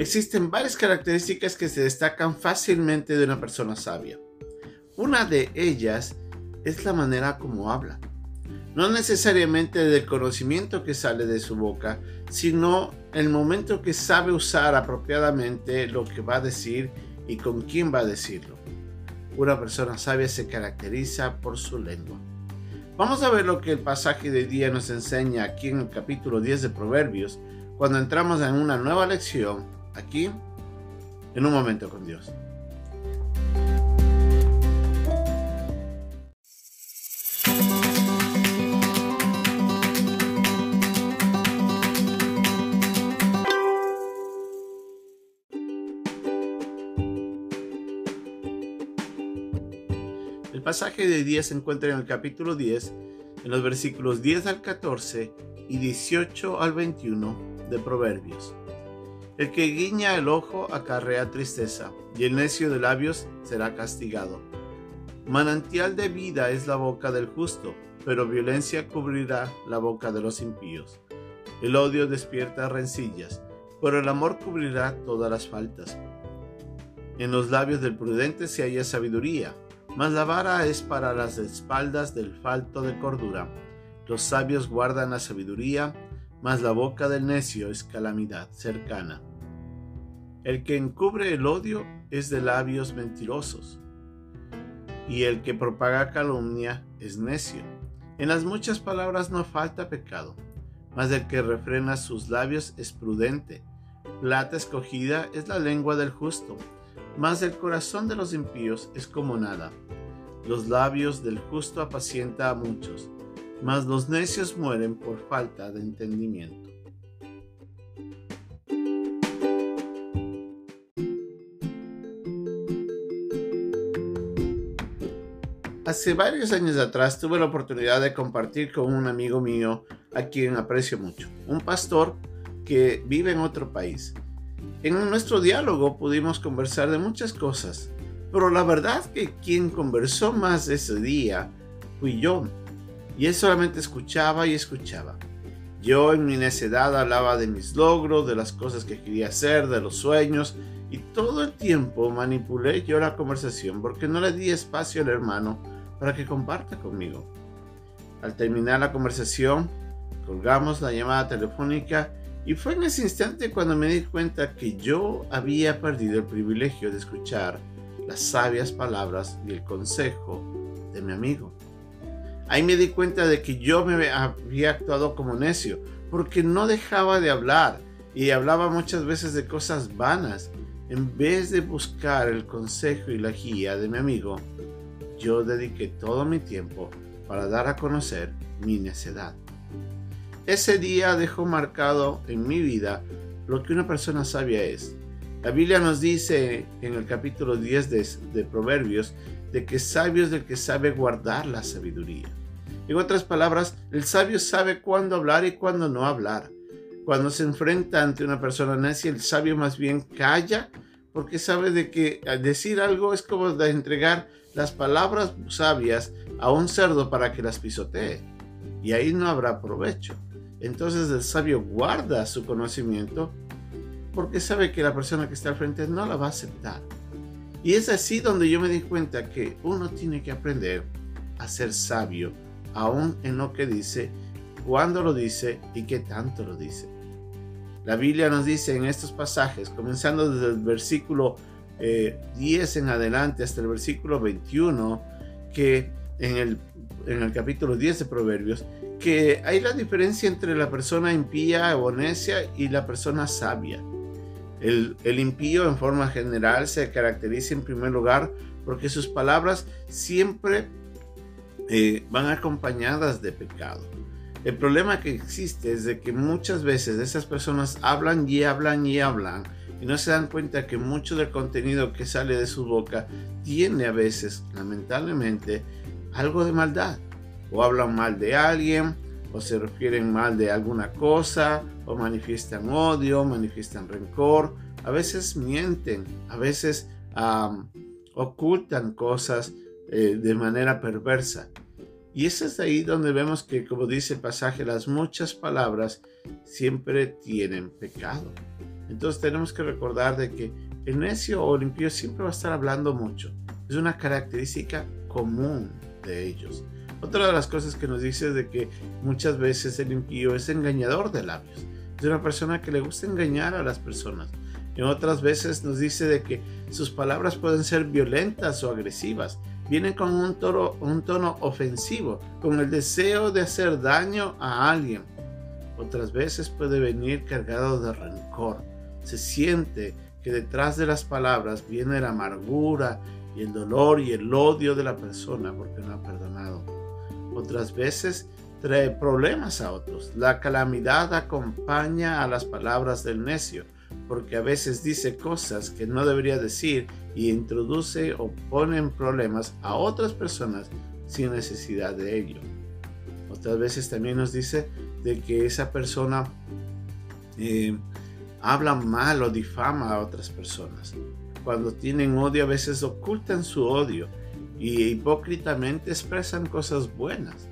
Existen varias características que se destacan fácilmente de una persona sabia. Una de ellas es la manera como habla. No necesariamente del conocimiento que sale de su boca, sino el momento que sabe usar apropiadamente lo que va a decir y con quién va a decirlo. Una persona sabia se caracteriza por su lengua. Vamos a ver lo que el pasaje de día nos enseña aquí en el capítulo 10 de Proverbios, cuando entramos en una nueva lección, aquí, en un momento con Dios. El pasaje de 10 se encuentra en el capítulo 10, en los versículos 10 al 14 y 18 al 21 de Proverbios. El que guiña el ojo acarrea tristeza, y el necio de labios será castigado. Manantial de vida es la boca del justo, pero violencia cubrirá la boca de los impíos. El odio despierta rencillas, pero el amor cubrirá todas las faltas. En los labios del prudente se halla sabiduría, mas la vara es para las espaldas del falto de cordura. Los sabios guardan la sabiduría, mas la boca del necio es calamidad cercana. El que encubre el odio es de labios mentirosos, y el que propaga calumnia es necio. En las muchas palabras no falta pecado, mas el que refrena sus labios es prudente. Plata escogida es la lengua del justo, mas el corazón de los impíos es como nada. Los labios del justo apacienta a muchos, mas los necios mueren por falta de entendimiento. Hace varios años atrás tuve la oportunidad de compartir con un amigo mío a quien aprecio mucho, un pastor que vive en otro país. En nuestro diálogo pudimos conversar de muchas cosas, pero la verdad que quien conversó más ese día fui yo. Y él solamente escuchaba y escuchaba. Yo en mi necedad hablaba de mis logros, de las cosas que quería hacer, de los sueños, y todo el tiempo manipulé yo la conversación porque no le di espacio al hermano para que comparta conmigo. Al terminar la conversación, colgamos la llamada telefónica y fue en ese instante cuando me di cuenta que yo había perdido el privilegio de escuchar las sabias palabras y el consejo de mi amigo. Ahí me di cuenta de que yo me había actuado como necio, porque no dejaba de hablar y hablaba muchas veces de cosas vanas. En vez de buscar el consejo y la guía de mi amigo, yo dediqué todo mi tiempo para dar a conocer mi necedad. Ese día dejó marcado en mi vida lo que una persona sabia es. La Biblia nos dice en el capítulo 10 de, Proverbios de que sabio es el que sabe guardar la sabiduría. En otras palabras, el sabio sabe cuándo hablar y cuándo no hablar. Cuando se enfrenta ante una persona necia, el sabio más bien calla porque sabe de que decir algo es como de entregar las palabras sabias a un cerdo para que las pisotee. Y ahí no habrá provecho. Entonces el sabio guarda su conocimiento porque sabe que la persona que está al frente no la va a aceptar. Y es así donde yo me di cuenta que uno tiene que aprender a ser sabio, aún en lo que dice, cuándo lo dice y qué tanto lo dice. La Biblia nos dice en estos pasajes, comenzando desde el versículo 10 eh, en adelante hasta el versículo 21, que en el, en el capítulo 10 de Proverbios, que hay la diferencia entre la persona impía o y la persona sabia. El, el, impío en forma general se caracteriza en primer lugar porque sus palabras siempre eh, van acompañadas de pecado. El problema que existe es de que muchas veces esas personas hablan y hablan y hablan y no se dan cuenta que mucho del contenido que sale de su boca tiene a veces, lamentablemente, algo de maldad o hablan mal de alguien, o se refieren mal de alguna cosa, o manifiestan odio, manifiestan rencor, a veces mienten, a veces ocultan cosas eh, de manera perversa. Y es ahí donde vemos que, como dice el pasaje, las muchas palabras siempre tienen pecado. Entonces tenemos que recordar de que el necio o el impío siempre va a estar hablando mucho. Es una característica común de ellos. Otra de las cosas que nos dice es de que muchas veces el impío es engañador de labios. Es una persona que le gusta engañar a las personas. En otras veces nos dice de que sus palabras pueden ser violentas o agresivas. Vienen con un un tono ofensivo, con el deseo de hacer daño a alguien. Otras veces puede venir cargado de rencor. Se siente que detrás de las palabras viene la amargura y el dolor y el odio de la persona porque no ha perdonado. Otras veces trae problemas a otros. La calamidad acompaña a las palabras del necio porque a veces dice cosas que no debería decir y introduce o pone en problemas a otras personas sin necesidad de ello. Otras veces también nos dice de que esa persona eh, habla mal o difama a otras personas. Cuando tienen odio a veces ocultan su odio y hipócritamente expresan cosas buenas.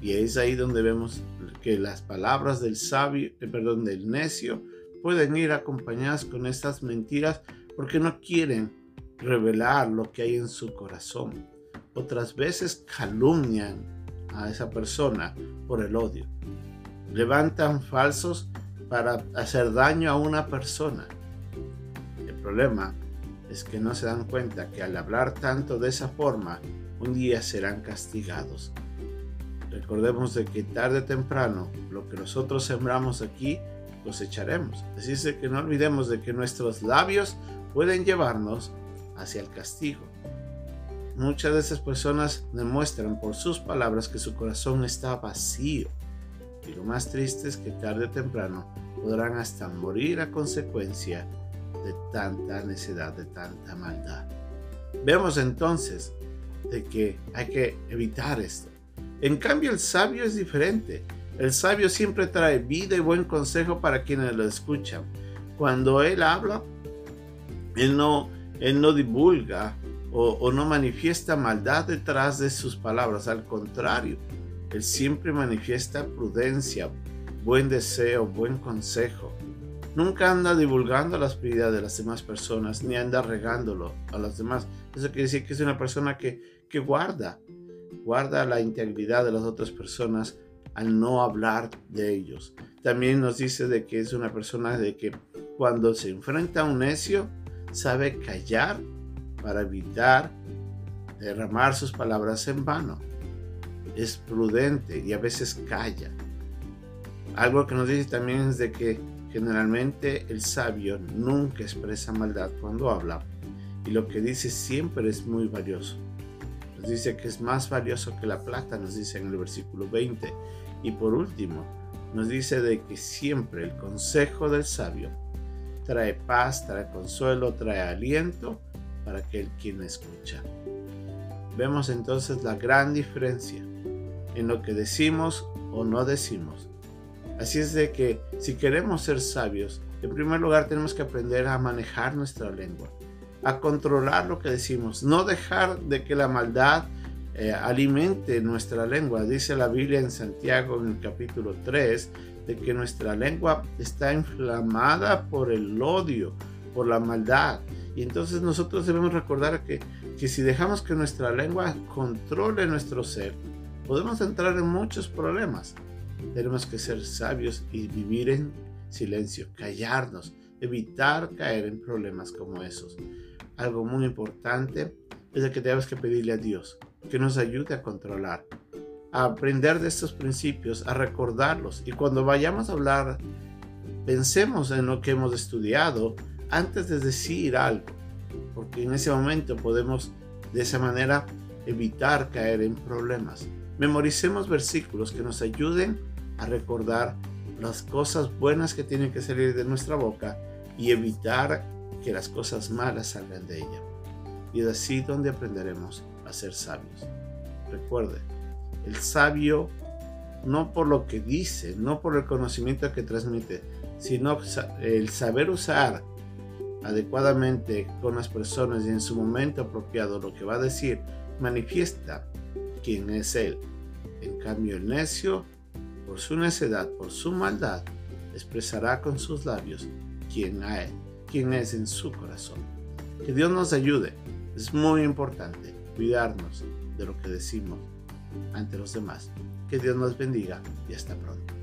Y es ahí donde vemos que las palabras del sabio, eh, perdón, del necio pueden ir acompañadas con estas mentiras porque no quieren revelar lo que hay en su corazón. Otras veces calumnian a esa persona por el odio. Levantan falsos para hacer daño a una persona. El problema es que no se dan cuenta que al hablar tanto de esa forma, un día serán castigados. Recordemos de que tarde o temprano lo que nosotros sembramos aquí cosecharemos. Así es que no olvidemos de que nuestros labios pueden llevarnos hacia el castigo. Muchas de esas personas demuestran por sus palabras que su corazón está vacío. Y lo más triste es que tarde o temprano podrán hasta morir a consecuencia de tanta necedad, de tanta maldad. Vemos entonces de que hay que evitar esto. En cambio, el sabio es diferente. El sabio siempre trae vida y buen consejo para quienes lo escuchan. Cuando él habla, él no, él no divulga o, o no manifiesta maldad detrás de sus palabras. Al contrario, él siempre manifiesta prudencia, buen deseo, buen consejo. Nunca anda divulgando las prioridades de las demás personas, ni anda regándolo a los demás. Eso quiere decir que es una persona que, que guarda, guarda la integridad de las otras personas al no hablar de ellos. También nos dice de que es una persona de que cuando se enfrenta a un necio, sabe callar para evitar derramar sus palabras en vano. Es prudente y a veces calla. Algo que nos dice también es de que generalmente el sabio nunca expresa maldad cuando habla y lo que dice siempre es muy valioso. Nos dice que es más valioso que la plata, nos dice en el versículo 20. Y por último, nos dice de que siempre el consejo del sabio trae paz, trae consuelo, trae aliento para aquel quien escucha. Vemos entonces la gran diferencia en lo que decimos o no decimos. Así es de que si queremos ser sabios, en primer lugar tenemos que aprender a manejar nuestra lengua, a controlar lo que decimos, no dejar de que la maldad eh, alimente nuestra lengua. Dice la Biblia en Santiago en el capítulo 3 de que nuestra lengua está inflamada por el odio, por la maldad. Y entonces nosotros debemos recordar que, que si dejamos que nuestra lengua controle nuestro ser, podemos entrar en muchos problemas. Tenemos que ser sabios y vivir en silencio, callarnos, evitar caer en problemas como esos. Algo muy importante es de que tenemos que pedirle a Dios que nos ayude a controlar, a aprender de estos principios, a recordarlos. Y cuando vayamos a hablar, pensemos en lo que hemos estudiado antes de decir algo, porque en ese momento podemos de esa manera evitar caer en problemas. Memoricemos versículos que nos ayuden a recordar las cosas buenas que tienen que salir de nuestra boca y evitar que las cosas malas salgan de ella. Y es así donde aprenderemos a ser sabios. Recuerde, el sabio no por lo que dice, no por el conocimiento que transmite, sino el saber usar adecuadamente con las personas y en su momento apropiado lo que va a decir, manifiesta quién es él. En cambio, el necio, por su necedad, por su maldad, expresará con sus labios quién, hay, quién es en su corazón. Que Dios nos ayude. Es muy importante cuidarnos de lo que decimos ante los demás. Que Dios nos bendiga y hasta pronto.